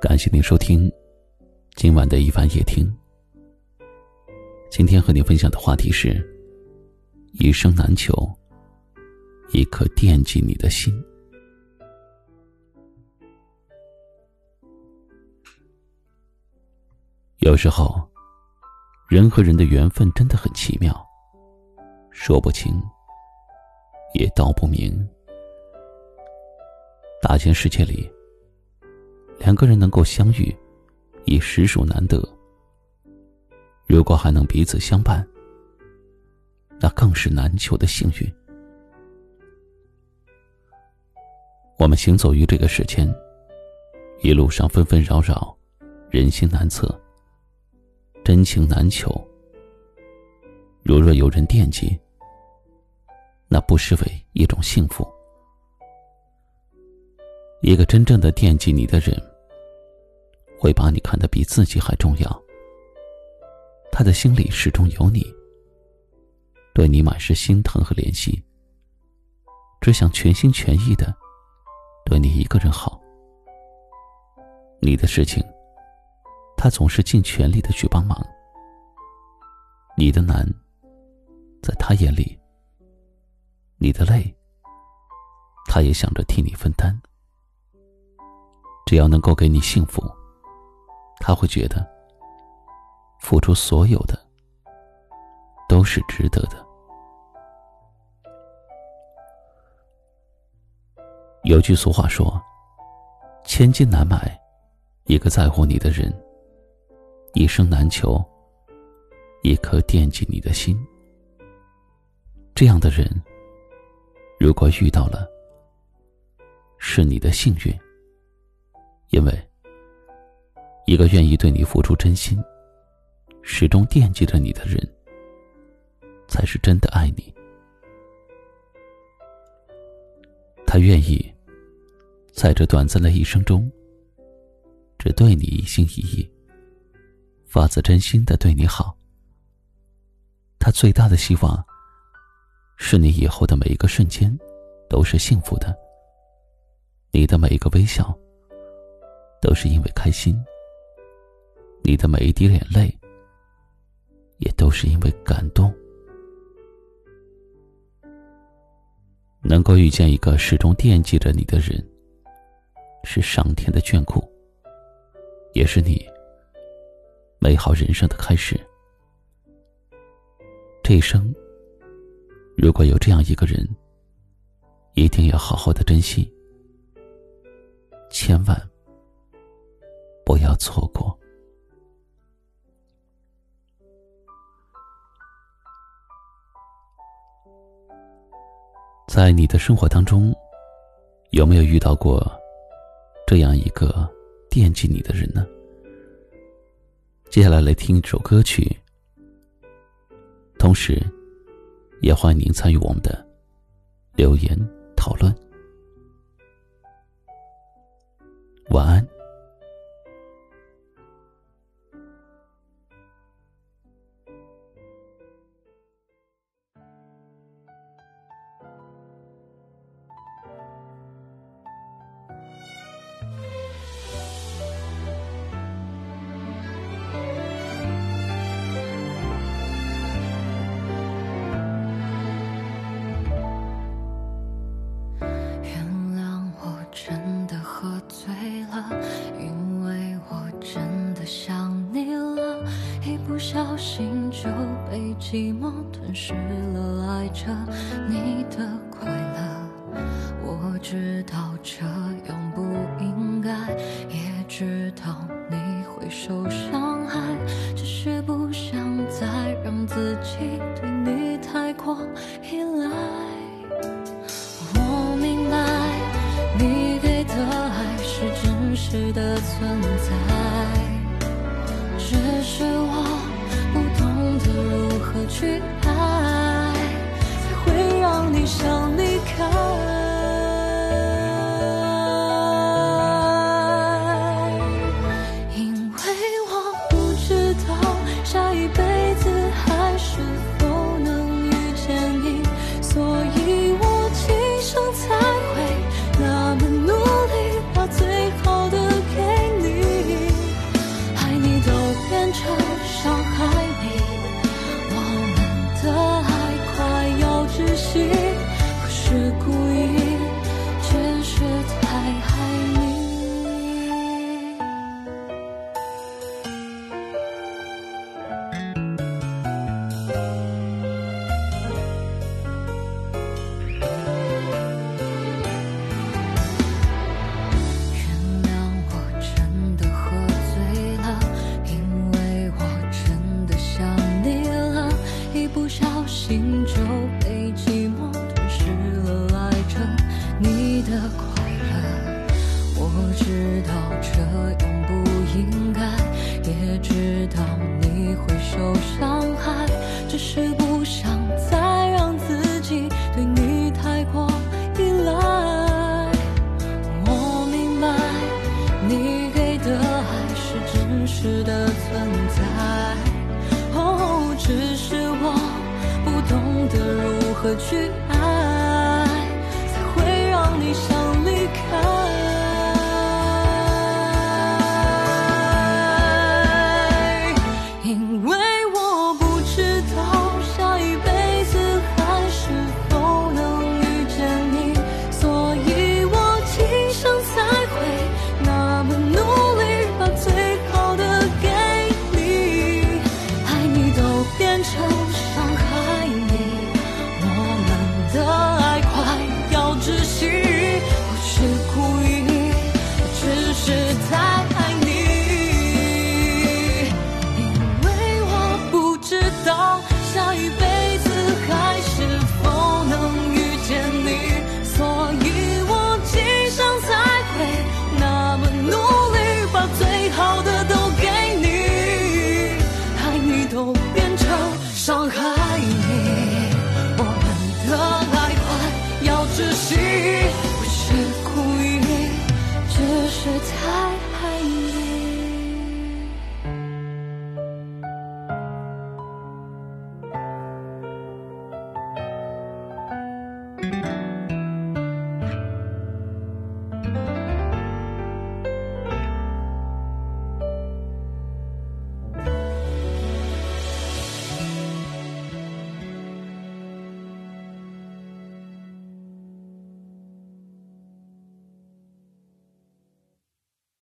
感谢您收听今晚的一番夜听。今天和您分享的话题是：一生难求一颗惦记你的心。有时候，人和人的缘分真的很奇妙，说不清，也道不明。大千世界里，两个人能够相遇，已实属难得。如果还能彼此相伴，那更是难求的幸运。我们行走于这个世间，一路上纷纷扰扰，人心难测。真情难求，如若有人惦记，那不失为一种幸福。一个真正的惦记你的人，会把你看得比自己还重要。他的心里始终有你，对你满是心疼和怜惜，只想全心全意的对你一个人好。你的事情。他总是尽全力的去帮忙，你的难，在他眼里，你的累，他也想着替你分担。只要能够给你幸福，他会觉得，付出所有的，都是值得的。有句俗话说：“千金难买一个在乎你的人。”一生难求一颗惦记你的心。这样的人，如果遇到了，是你的幸运。因为一个愿意对你付出真心、始终惦记着你的人，才是真的爱你。他愿意在这短暂的一生中，只对你一心一意。发自真心的对你好。他最大的希望，是你以后的每一个瞬间，都是幸福的。你的每一个微笑，都是因为开心；你的每一滴眼泪，也都是因为感动。能够遇见一个始终惦记着你的人，是上天的眷顾，也是你。美好人生的开始，这一生如果有这样一个人，一定要好好的珍惜，千万不要错过。在你的生活当中，有没有遇到过这样一个惦记你的人呢？接下来来听一首歌曲，同时，也欢迎您参与我们的留言讨论。晚安。小心就被寂寞吞噬了，爱着你的快乐。我知道这样不应该，也知道你会受伤害，痛，下一杯。实的存在。哦，只是我不懂得如何去爱，才会让你想离开。